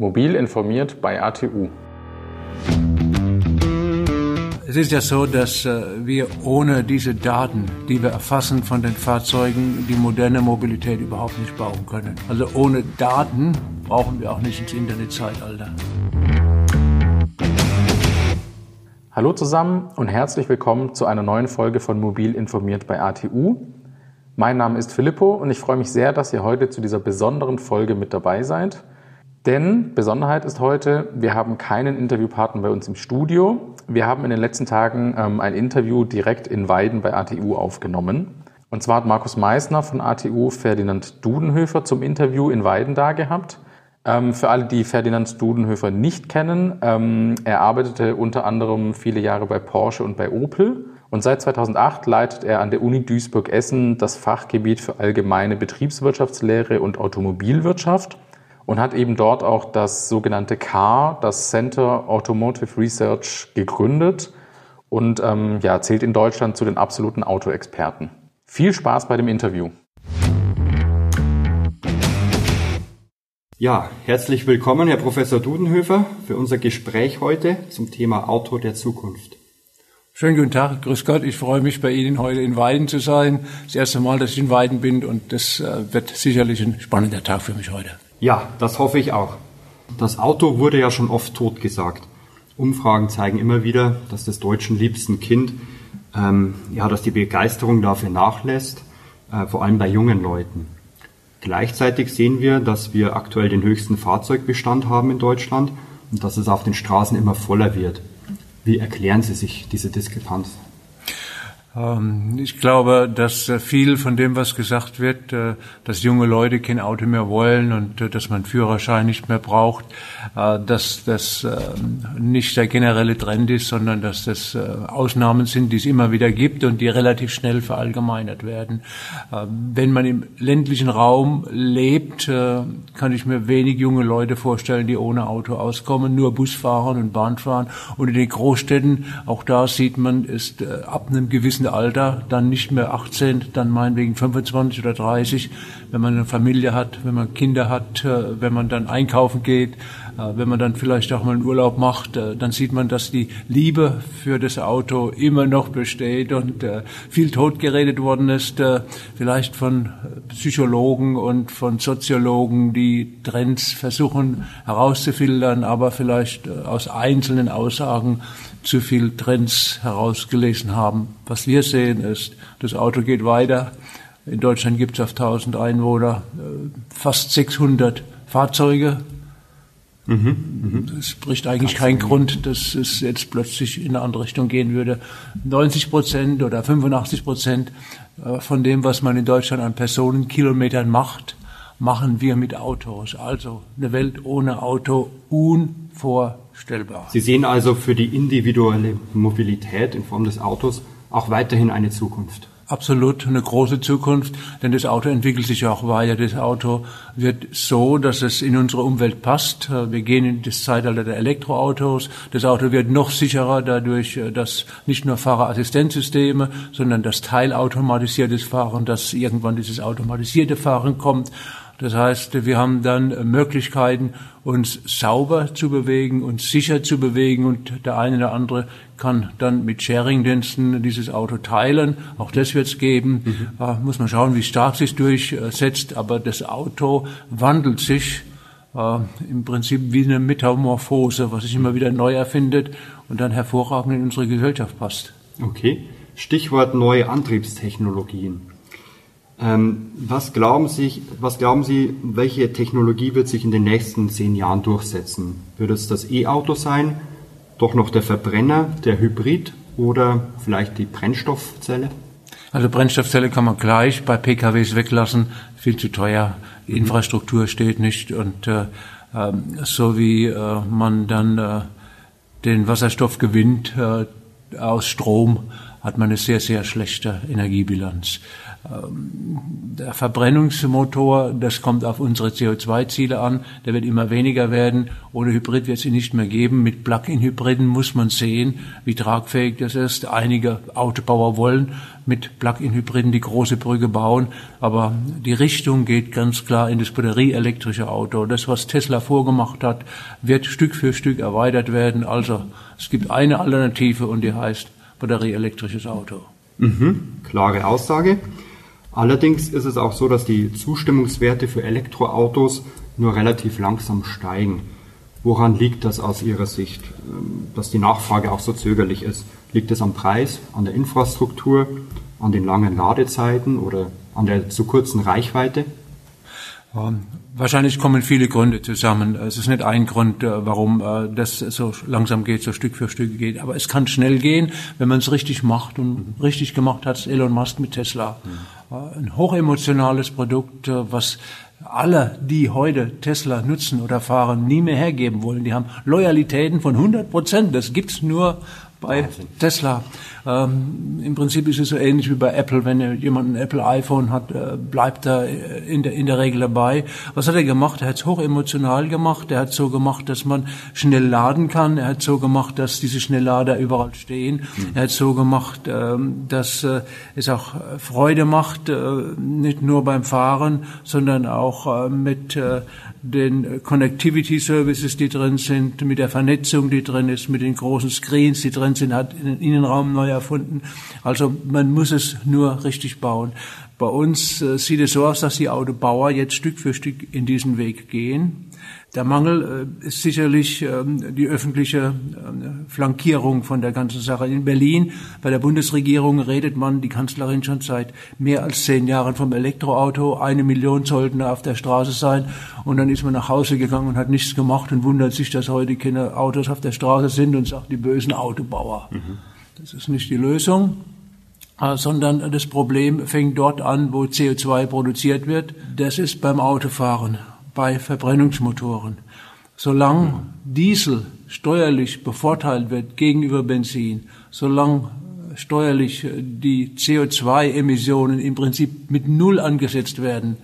Mobil informiert bei ATU. Es ist ja so, dass äh, wir ohne diese Daten, die wir erfassen von den Fahrzeugen, die moderne Mobilität überhaupt nicht bauen können. Also ohne Daten brauchen wir auch nicht ins Internetzeitalter. Hallo zusammen und herzlich willkommen zu einer neuen Folge von Mobil informiert bei ATU. Mein Name ist Filippo und ich freue mich sehr, dass ihr heute zu dieser besonderen Folge mit dabei seid. Denn Besonderheit ist heute, wir haben keinen Interviewpartner bei uns im Studio. Wir haben in den letzten Tagen ähm, ein Interview direkt in Weiden bei ATU aufgenommen. Und zwar hat Markus Meissner von ATU Ferdinand Dudenhöfer zum Interview in Weiden da gehabt. Ähm, für alle, die Ferdinand Dudenhöfer nicht kennen, ähm, er arbeitete unter anderem viele Jahre bei Porsche und bei Opel. Und seit 2008 leitet er an der Uni Duisburg-Essen das Fachgebiet für allgemeine Betriebswirtschaftslehre und Automobilwirtschaft und hat eben dort auch das sogenannte CAR, das Center Automotive Research, gegründet und ähm, ja, zählt in Deutschland zu den absoluten Autoexperten. Viel Spaß bei dem Interview. Ja, herzlich willkommen, Herr Professor Dudenhöfer, für unser Gespräch heute zum Thema Auto der Zukunft. Schönen guten Tag, grüß Gott. Ich freue mich, bei Ihnen heute in Weiden zu sein. Das erste Mal, dass ich in Weiden bin und das äh, wird sicherlich ein spannender Tag für mich heute. Ja, das hoffe ich auch. Das Auto wurde ja schon oft totgesagt. Umfragen zeigen immer wieder, dass das deutschen liebsten Kind, ähm, ja, dass die Begeisterung dafür nachlässt, äh, vor allem bei jungen Leuten. Gleichzeitig sehen wir, dass wir aktuell den höchsten Fahrzeugbestand haben in Deutschland und dass es auf den Straßen immer voller wird. Wie erklären Sie sich diese Diskrepanz? Ähm, ich glaube, dass äh, viel von dem, was gesagt wird, äh, dass junge Leute kein Auto mehr wollen und äh, dass man Führerschein nicht mehr braucht, dass das ähm, nicht der generelle Trend ist, sondern dass das Ausnahmen sind, die es immer wieder gibt und die relativ schnell verallgemeinert werden. Ähm, wenn man im ländlichen Raum lebt, kann ich mir wenig junge Leute vorstellen, die ohne Auto auskommen, nur Bus fahren und Bahn fahren. Und in den Großstädten, auch da sieht man, ist ab einem gewissen Alter, dann nicht mehr 18, dann meinetwegen 25 oder 30, wenn man eine Familie hat, wenn man Kinder hat, äh, wenn man dann einkaufen geht, wenn man dann vielleicht auch mal einen Urlaub macht, äh, dann sieht man, dass die Liebe für das Auto immer noch besteht und viel totgeredet worden ist, vielleicht von Psychologen und von Soziologen, die Trends versuchen herauszufiltern, aber vielleicht aus einzelnen Aussagen zu viel Trends herausgelesen haben. Was wir sehen ist, das Auto geht weiter. In Deutschland gibt es auf 1000 Einwohner äh, fast 600 Fahrzeuge. Mhm, mh. Es spricht eigentlich kein Grund, dass es jetzt plötzlich in eine andere Richtung gehen würde. 90 Prozent oder 85 Prozent äh, von dem, was man in Deutschland an Personenkilometern macht, machen wir mit Autos. Also eine Welt ohne Auto unvorstellbar. Sie sehen also für die individuelle Mobilität in Form des Autos auch weiterhin eine Zukunft. Absolut eine große Zukunft, denn das Auto entwickelt sich auch weiter. Das Auto wird so, dass es in unsere Umwelt passt. Wir gehen in das Zeitalter der Elektroautos. Das Auto wird noch sicherer dadurch, dass nicht nur Fahrerassistenzsysteme, sondern das teilautomatisiertes Fahren, dass irgendwann dieses automatisierte Fahren kommt. Das heißt, wir haben dann Möglichkeiten, uns sauber zu bewegen, uns sicher zu bewegen und der eine oder andere kann dann mit Sharing-Diensten dieses Auto teilen. Auch das wird es geben. Mhm. Da muss man schauen, wie stark sich durchsetzt. Aber das Auto wandelt sich äh, im Prinzip wie eine Metamorphose, was sich immer wieder neu erfindet und dann hervorragend in unsere Gesellschaft passt. Okay. Stichwort neue Antriebstechnologien. Ähm, was, glauben Sie, was glauben Sie, welche Technologie wird sich in den nächsten zehn Jahren durchsetzen? Wird es das E-Auto sein, doch noch der Verbrenner, der Hybrid oder vielleicht die Brennstoffzelle? Also Brennstoffzelle kann man gleich bei PKWs weglassen, viel zu teuer, die mhm. Infrastruktur steht nicht und äh, äh, so wie äh, man dann äh, den Wasserstoff gewinnt äh, aus Strom, hat man eine sehr, sehr schlechte Energiebilanz. Ähm, der Verbrennungsmotor, das kommt auf unsere CO2-Ziele an, der wird immer weniger werden. Ohne Hybrid wird es ihn nicht mehr geben. Mit Plug-in-Hybriden muss man sehen, wie tragfähig das ist. Einige Autobauer wollen mit Plug-in-Hybriden die große Brücke bauen, aber die Richtung geht ganz klar in das batterieelektrische Auto. Das, was Tesla vorgemacht hat, wird Stück für Stück erweitert werden. Also es gibt eine Alternative und die heißt batterieelektrisches Auto. Mhm, klare Aussage. Allerdings ist es auch so, dass die Zustimmungswerte für Elektroautos nur relativ langsam steigen. Woran liegt das aus Ihrer Sicht, ähm, dass die Nachfrage auch so zögerlich ist? Liegt es am Preis, an der Infrastruktur, an den langen Ladezeiten oder an der zu kurzen Reichweite? Wahrscheinlich kommen viele Gründe zusammen. Es ist nicht ein Grund, äh, warum äh, das so langsam geht, so Stück für Stück geht. Aber es kann schnell gehen, wenn man es richtig macht. Und richtig gemacht hat es Elon Musk mit Tesla. Mhm. Ein hochemotionales Produkt, äh, was alle, die heute Tesla nutzen oder fahren, nie mehr hergeben wollen. Die haben Loyalitäten von 100 Prozent. Das gibt's nur bei Wahnsinn. Tesla. Ähm, Im Prinzip ist es so ähnlich wie bei Apple. Wenn jemand ein Apple iPhone hat, äh, bleibt er in der, in der Regel dabei. Was hat er gemacht? Er hat es hoch emotional gemacht. Er hat so gemacht, dass man schnell laden kann. Er hat so gemacht, dass diese Schnelllader überall stehen. Mhm. Er hat so gemacht, ähm, dass äh, es auch Freude macht, äh, nicht nur beim Fahren, sondern auch äh, mit äh, den Connectivity Services, die drin sind, mit der Vernetzung, die drin ist, mit den großen Screens, die drin sind, hat den Innenraum neu erfunden. Also man muss es nur richtig bauen. Bei uns äh, sieht es so aus, dass die Autobauer jetzt Stück für Stück in diesen Weg gehen. Der Mangel äh, ist sicherlich ähm, die öffentliche ähm, Flankierung von der ganzen Sache. In Berlin bei der Bundesregierung redet man, die Kanzlerin schon seit mehr als zehn Jahren vom Elektroauto. Eine Million sollten auf der Straße sein. Und dann ist man nach Hause gegangen und hat nichts gemacht und wundert sich, dass heute keine Autos auf der Straße sind und sagt, die bösen Autobauer. Mhm. Das ist nicht die Lösung äh, sondern das Problem fängt dort an, wo CO2 produziert wird. Das ist beim Autofahren bei Verbrennungsmotoren. Solange Diesel steuerlich bevorteilt wird gegenüber Benzin, solange steuerlich die CO2-Emissionen im Prinzip mit Null angesetzt werden,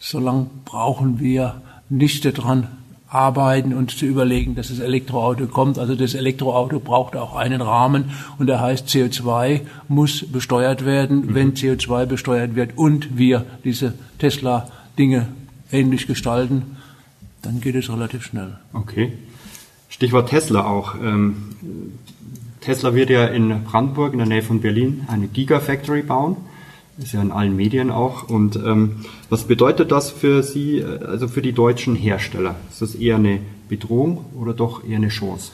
solange brauchen wir nicht daran arbeiten und zu überlegen, dass das Elektroauto kommt. Also das Elektroauto braucht auch einen Rahmen und der heißt CO2 muss besteuert werden, mhm. wenn CO2 besteuert wird und wir diese Tesla-Dinge ähnlich gestalten, dann geht es relativ schnell. Okay. Stichwort Tesla auch. Ähm, Tesla wird ja in Brandenburg in der Nähe von Berlin eine Gigafactory bauen. Ist ja in allen Medien auch. Und ähm, was bedeutet das für Sie, äh, also für die deutschen Hersteller? Ist das eher eine Bedrohung oder doch eher eine Chance?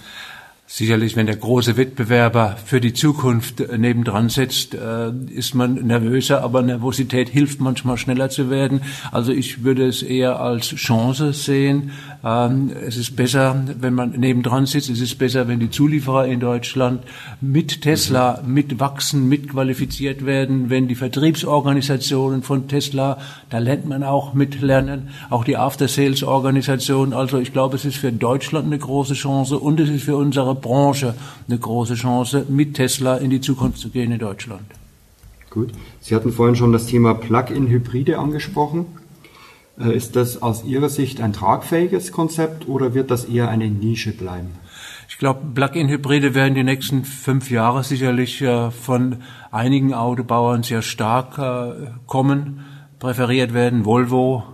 Sicherlich, wenn der große Wettbewerber für die Zukunft äh, nebendran sitzt, äh, ist man nervöser, aber Nervosität hilft manchmal schneller zu werden. Also ich würde es eher als Chance sehen. Ähm, es ist besser, wenn man nebendran sitzt. Es ist besser, wenn die Zulieferer in Deutschland mit Tesla mitwachsen, mitqualifiziert werden, wenn die Vertriebsorganisationen von Tesla, da lernt man auch mitlernen, auch die After-Sales-Organisation. Also ich glaube, es ist für Deutschland eine große Chance und es ist für unsere Branche eine große Chance, mit Tesla in die Zukunft zu gehen in Deutschland. Gut. Sie hatten vorhin schon das Thema Plug-in-Hybride angesprochen. Äh, ist das aus Ihrer Sicht ein tragfähiges Konzept oder wird das eher eine Nische bleiben? Ich glaube, Plug-in-Hybride werden die nächsten fünf Jahre sicherlich äh, von einigen Autobauern sehr stark äh, kommen, präferiert werden. Volvo,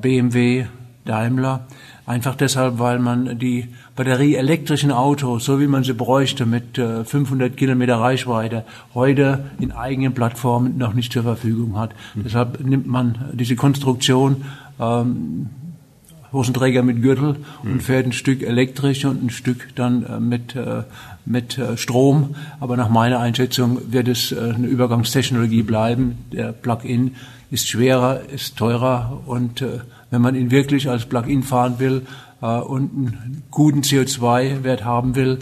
BMW, Daimler. Einfach deshalb, weil man die batterieelektrischen Autos, so wie man sie bräuchte, mit 500 Kilometer Reichweite, heute in eigenen Plattformen noch nicht zur Verfügung hat. Mhm. Deshalb nimmt man diese Konstruktion ähm, Hosenträger mit Gürtel mhm. und fährt ein Stück elektrisch und ein Stück dann äh, mit, äh, mit äh, Strom. Aber nach meiner Einschätzung wird es äh, eine Übergangstechnologie bleiben. Der Plug-in ist schwerer, ist teurer und äh, wenn man ihn wirklich als Plug-in fahren will äh, und einen guten CO2-Wert haben will,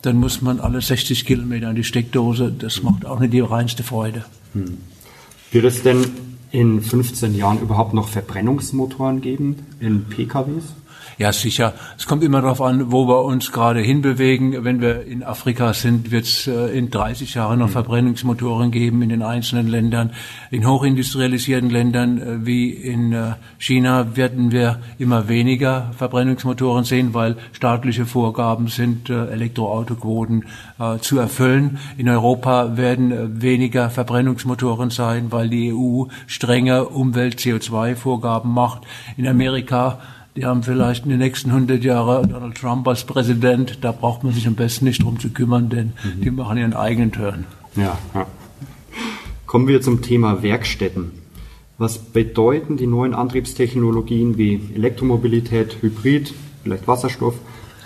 dann muss man alle 60 Kilometer an die Steckdose. Das macht auch nicht die reinste Freude. Hm. Wird es denn in 15 Jahren überhaupt noch Verbrennungsmotoren geben in PKWs? Ja, sicher. Es kommt immer darauf an, wo wir uns gerade hinbewegen. Wenn wir in Afrika sind, wird es äh, in 30 Jahren noch Verbrennungsmotoren geben in den einzelnen Ländern. In hochindustrialisierten Ländern äh, wie in äh, China werden wir immer weniger Verbrennungsmotoren sehen, weil staatliche Vorgaben sind, Elektroautoquoten zu erfüllen. In Europa werden weniger Verbrennungsmotoren sein, weil die EU strenge Umwelt-CO2-Vorgaben macht. In Amerika die haben vielleicht in den nächsten 100 Jahren Donald Trump als Präsident. Da braucht man sich am besten nicht drum zu kümmern, denn mhm. die machen ihren eigenen Turn. Ja, ja. Kommen wir zum Thema Werkstätten. Was bedeuten die neuen Antriebstechnologien wie Elektromobilität, Hybrid, vielleicht Wasserstoff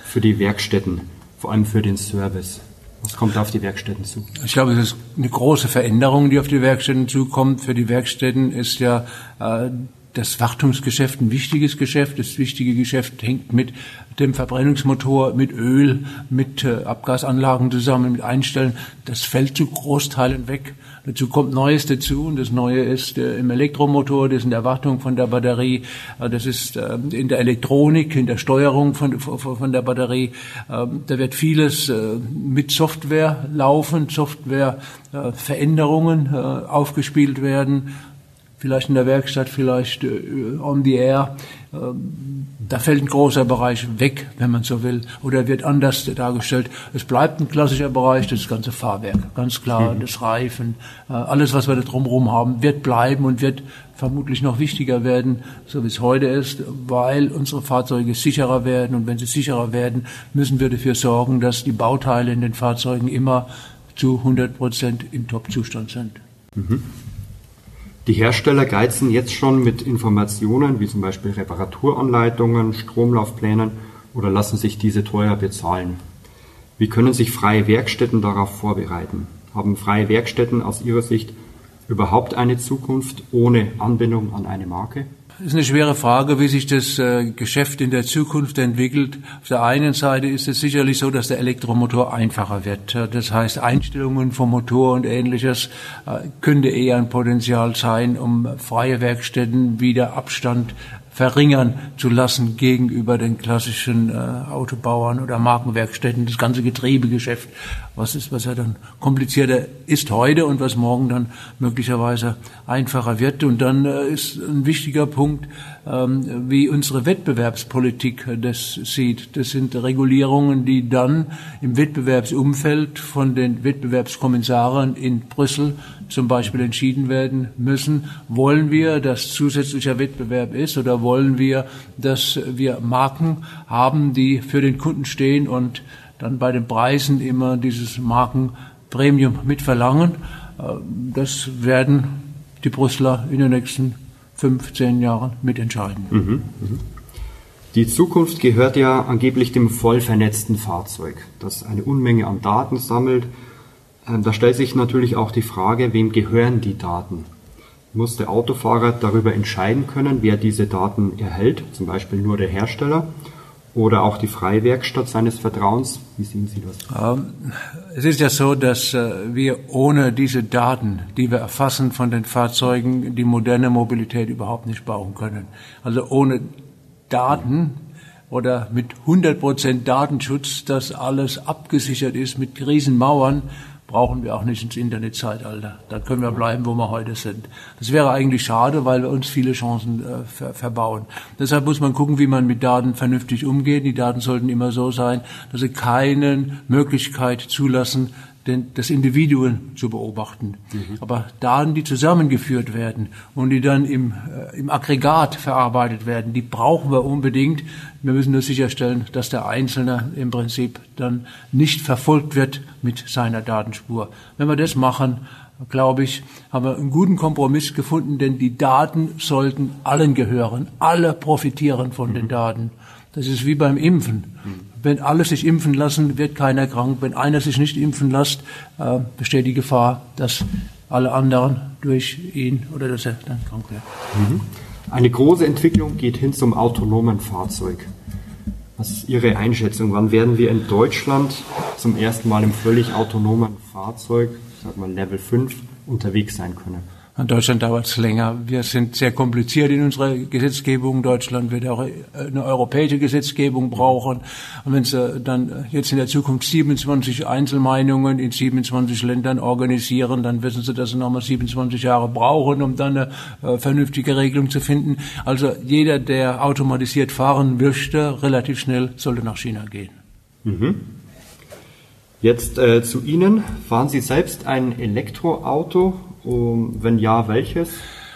für die Werkstätten, vor allem für den Service? Was kommt da auf die Werkstätten zu? Ich glaube, es ist eine große Veränderung, die auf die Werkstätten zukommt. Für die Werkstätten ist ja äh, das Wartungsgeschäft ein wichtiges Geschäft. Das wichtige Geschäft hängt mit dem Verbrennungsmotor, mit Öl, mit äh, Abgasanlagen zusammen, mit Einstellen. Das fällt zu Großteilen weg. Dazu kommt Neues dazu und das Neue ist äh, im Elektromotor, das ist in der Wartung von der Batterie, äh, das ist äh, in der Elektronik, in der Steuerung von, von, der Batterie. Ähm, da wird vieles äh, mit Software laufen, Software äh, Veränderungen aufgespielt werden vielleicht in der Werkstatt, vielleicht äh, on the air. Äh, da fällt ein großer Bereich weg, wenn man so will, oder wird anders dargestellt. Es bleibt ein klassischer Bereich, das ganze Fahrwerk, ganz klar, mhm. das Reifen, äh, alles, was wir da drumherum haben, wird bleiben und wird vermutlich noch wichtiger werden, so wie es heute ist, weil unsere Fahrzeuge sicherer werden. Und wenn sie sicherer werden, müssen wir dafür sorgen, dass die Bauteile in den Fahrzeugen immer zu 100 Prozent im Top-Zustand sind. Mhm. Die Hersteller geizen jetzt schon mit Informationen wie zum Beispiel Reparaturanleitungen, Stromlaufplänen oder lassen sich diese teuer bezahlen. Wie können sich freie Werkstätten darauf vorbereiten? Haben freie Werkstätten aus Ihrer Sicht überhaupt eine Zukunft ohne Anbindung an eine Marke? Ist eine schwere Frage, wie sich das äh, Geschäft in der Zukunft entwickelt. Auf der einen Seite ist es sicherlich so, dass der Elektromotor einfacher wird. Das heißt, Einstellungen vom Motor und ähnliches äh, könnte eher ein Potenzial sein, um freie Werkstätten wieder Abstand verringern zu lassen gegenüber den klassischen äh, Autobauern oder Markenwerkstätten, das ganze Getriebegeschäft, was ist, was ja dann komplizierter ist heute und was morgen dann möglicherweise einfacher wird. Und dann äh, ist ein wichtiger Punkt, wie unsere Wettbewerbspolitik das sieht. Das sind Regulierungen, die dann im Wettbewerbsumfeld von den Wettbewerbskommissaren in Brüssel zum Beispiel entschieden werden müssen. Wollen wir, dass zusätzlicher Wettbewerb ist oder wollen wir, dass wir Marken haben, die für den Kunden stehen und dann bei den Preisen immer dieses Markenpremium mitverlangen? Äh, das werden die Brüsseler in den nächsten 15 Jahren mitentscheiden. Mhm, mhm. Die Zukunft gehört ja angeblich dem voll vernetzten Fahrzeug, das eine Unmenge an Daten sammelt ähm, da stellt sich natürlich auch die Frage, wem gehören die Daten? Muss der Autofahrer darüber entscheiden können, wer diese Daten erhält, zum Beispiel nur der Hersteller oder auch die Freiwerkstatt seines Vertrauens? Wie sehen Sie das? Ähm, es ist ja so, dass äh, wir ohne diese Daten, die wir erfassen von den Fahrzeugen, die moderne Mobilität überhaupt nicht bauen können. Also ohne Daten oder mit 100% Datenschutz, dass alles abgesichert ist mit Riesenmauern, brauchen wir auch nicht ins Internetzeitalter. Da können wir bleiben, wo wir heute sind. Das wäre eigentlich schade, weil wir uns viele Chancen äh, ver verbauen. Deshalb muss man gucken, wie man mit Daten vernünftig umgeht. Die Daten sollten immer so sein, dass sie keine Möglichkeit zulassen, den, das Individuum zu beobachten. Mhm. Aber Daten, die zusammengeführt werden und die dann im, äh, im Aggregat verarbeitet werden, die brauchen wir unbedingt. Wir müssen nur sicherstellen, dass der Einzelne im Prinzip dann nicht verfolgt wird mit seiner Datenspur. Wenn wir das machen, glaube ich, haben wir einen guten Kompromiss gefunden, denn die Daten sollten allen gehören. Alle profitieren von mhm. den Daten. Das ist wie beim Impfen. Wenn alle sich impfen lassen, wird keiner krank. Wenn einer sich nicht impfen lässt, äh, besteht die Gefahr, dass alle anderen durch ihn oder dass er dann krank wird. Mhm. Eine große Entwicklung geht hin zum autonomen Fahrzeug. Was ist Ihre Einschätzung? Wann werden wir in Deutschland zum ersten Mal im völlig autonomen Fahrzeug, ich sag mal Level 5, unterwegs sein können? In Deutschland dauert es länger. Wir sind sehr kompliziert in unserer Gesetzgebung. Deutschland wird auch eine europäische Gesetzgebung brauchen. Und wenn Sie dann jetzt in der Zukunft 27 Einzelmeinungen in 27 Ländern organisieren, dann wissen Sie, dass Sie nochmal 27 Jahre brauchen, um dann eine äh, vernünftige Regelung zu finden. Also jeder, der automatisiert fahren möchte, relativ schnell sollte nach China gehen. Mhm. Jetzt äh, zu Ihnen. Fahren Sie selbst ein Elektroauto? Wenn ja, welches?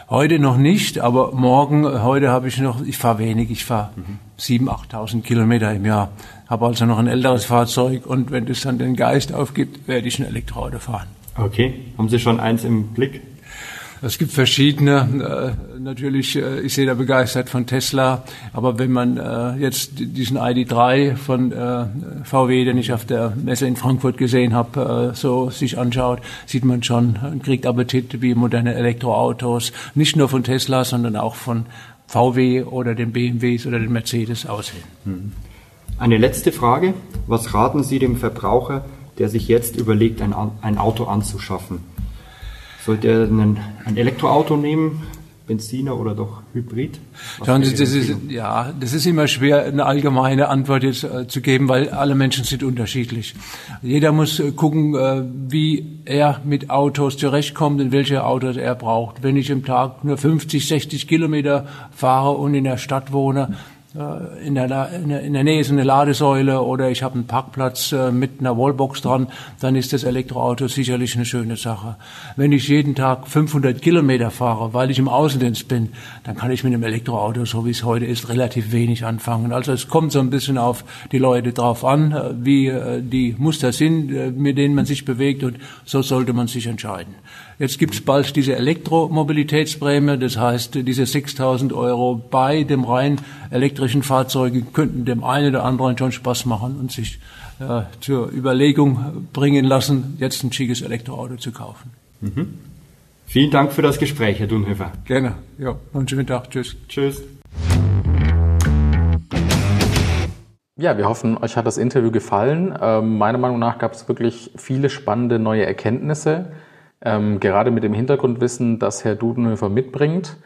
Heute noch nicht, aber morgen, heute habe ich noch, ich fahre wenig, ich fahre mhm. 7.000, 8.000 Kilometer im Jahr, habe also noch ein älteres Fahrzeug und wenn das dann den Geist aufgibt, werde ich ein Elektroauto fahren. Okay, haben Sie schon eins im Blick? Es gibt verschiedene. Äh, natürlich, äh, ich sehe da begeistert von Tesla. Aber wenn man äh, jetzt diesen ID3 von VW, den ich auf der Messe in Frankfurt gesehen habe, so sich anschaut, sieht man schon, kriegt Appetit wie moderne Elektroautos. Nicht nur von Tesla, sondern auch von VW oder den BMWs oder den Mercedes aussehen. Hm. Eine letzte Frage. Was raten Sie dem Verbraucher, der sich jetzt überlegt, ein Auto anzuschaffen? Sollte er einen, ein Elektroauto nehmen, Benziner oder doch Hybrid? Schauen Sie, das ist, ja, das ist immer schwer, eine allgemeine Antwort jetzt äh, zu geben, weil alle Menschen sind unterschiedlich. Jeder muss äh, gucken, äh, wie er mit Autos zurechtkommt und welche Autos er braucht. Wenn ich im Tag nur 50, 60 Kilometer fahre und in der Stadt wohne, in der, in der Nähe ist eine Ladesäule oder ich habe einen Parkplatz äh, mit einer Wallbox dran, dann ist das Elektroauto sicherlich eine schöne Sache. Wenn ich jeden Tag 500 Kilometer fahre, weil ich im Außendienst bin, dann kann ich mit einem Elektroauto, so wie es heute ist, relativ wenig anfangen. Also es kommt so ein bisschen auf die Leute drauf an, äh, wie die Muster sind, mit denen man sich bewegt und so sollte man sich entscheiden. Jetzt gibt es bald diese Elektromobilitätsprämie, das heißt, diese 6.000 Euro bei dem rein elektrischen Fahrzeug könnten dem einen oder anderen schon Spaß machen und sich äh, zur Überlegung bringen lassen, jetzt ein schickes Elektroauto zu kaufen. Mhm. Vielen Dank für das Gespräch, Herr Dunhöfer. Gerne. Ja, einen schönen Tag. Tschüss. Tschüss. Ja, wir hoffen, euch hat das Interview gefallen. Ähm, meiner Meinung nach gab es wirklich viele spannende neue Erkenntnisse. Ähm, gerade mit dem Hintergrundwissen, das Herr Dudenhöfer mitbringt.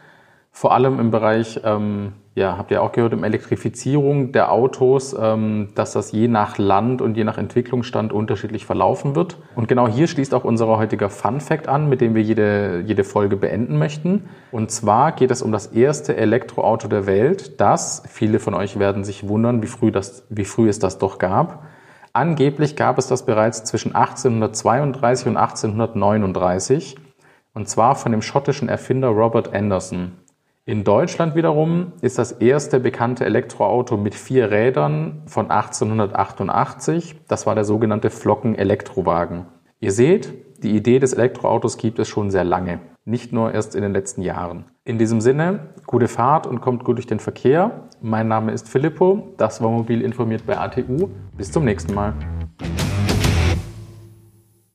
Vor allem im Bereich, ähm, ja, habt ihr auch gehört, im Elektrifizierung der Autos, ähm, dass das je nach Land und je nach Entwicklungsstand unterschiedlich verlaufen wird. Und genau hier schließt auch unser heutiger Fun Fact an, mit dem wir jede, jede Folge beenden möchten. Und zwar geht es um das erste Elektroauto der Welt, das, viele von euch werden sich wundern, wie früh, das, wie früh es das doch gab. Angeblich gab es das bereits zwischen 1832 und 1839 und zwar von dem schottischen Erfinder Robert Anderson. In Deutschland wiederum ist das erste bekannte Elektroauto mit vier Rädern von 1888. Das war der sogenannte Flocken-Elektrowagen. Ihr seht, die Idee des Elektroautos gibt es schon sehr lange, nicht nur erst in den letzten Jahren. In diesem Sinne, gute Fahrt und kommt gut durch den Verkehr. Mein Name ist Filippo, das war Mobil informiert bei ATU. Bis zum nächsten Mal.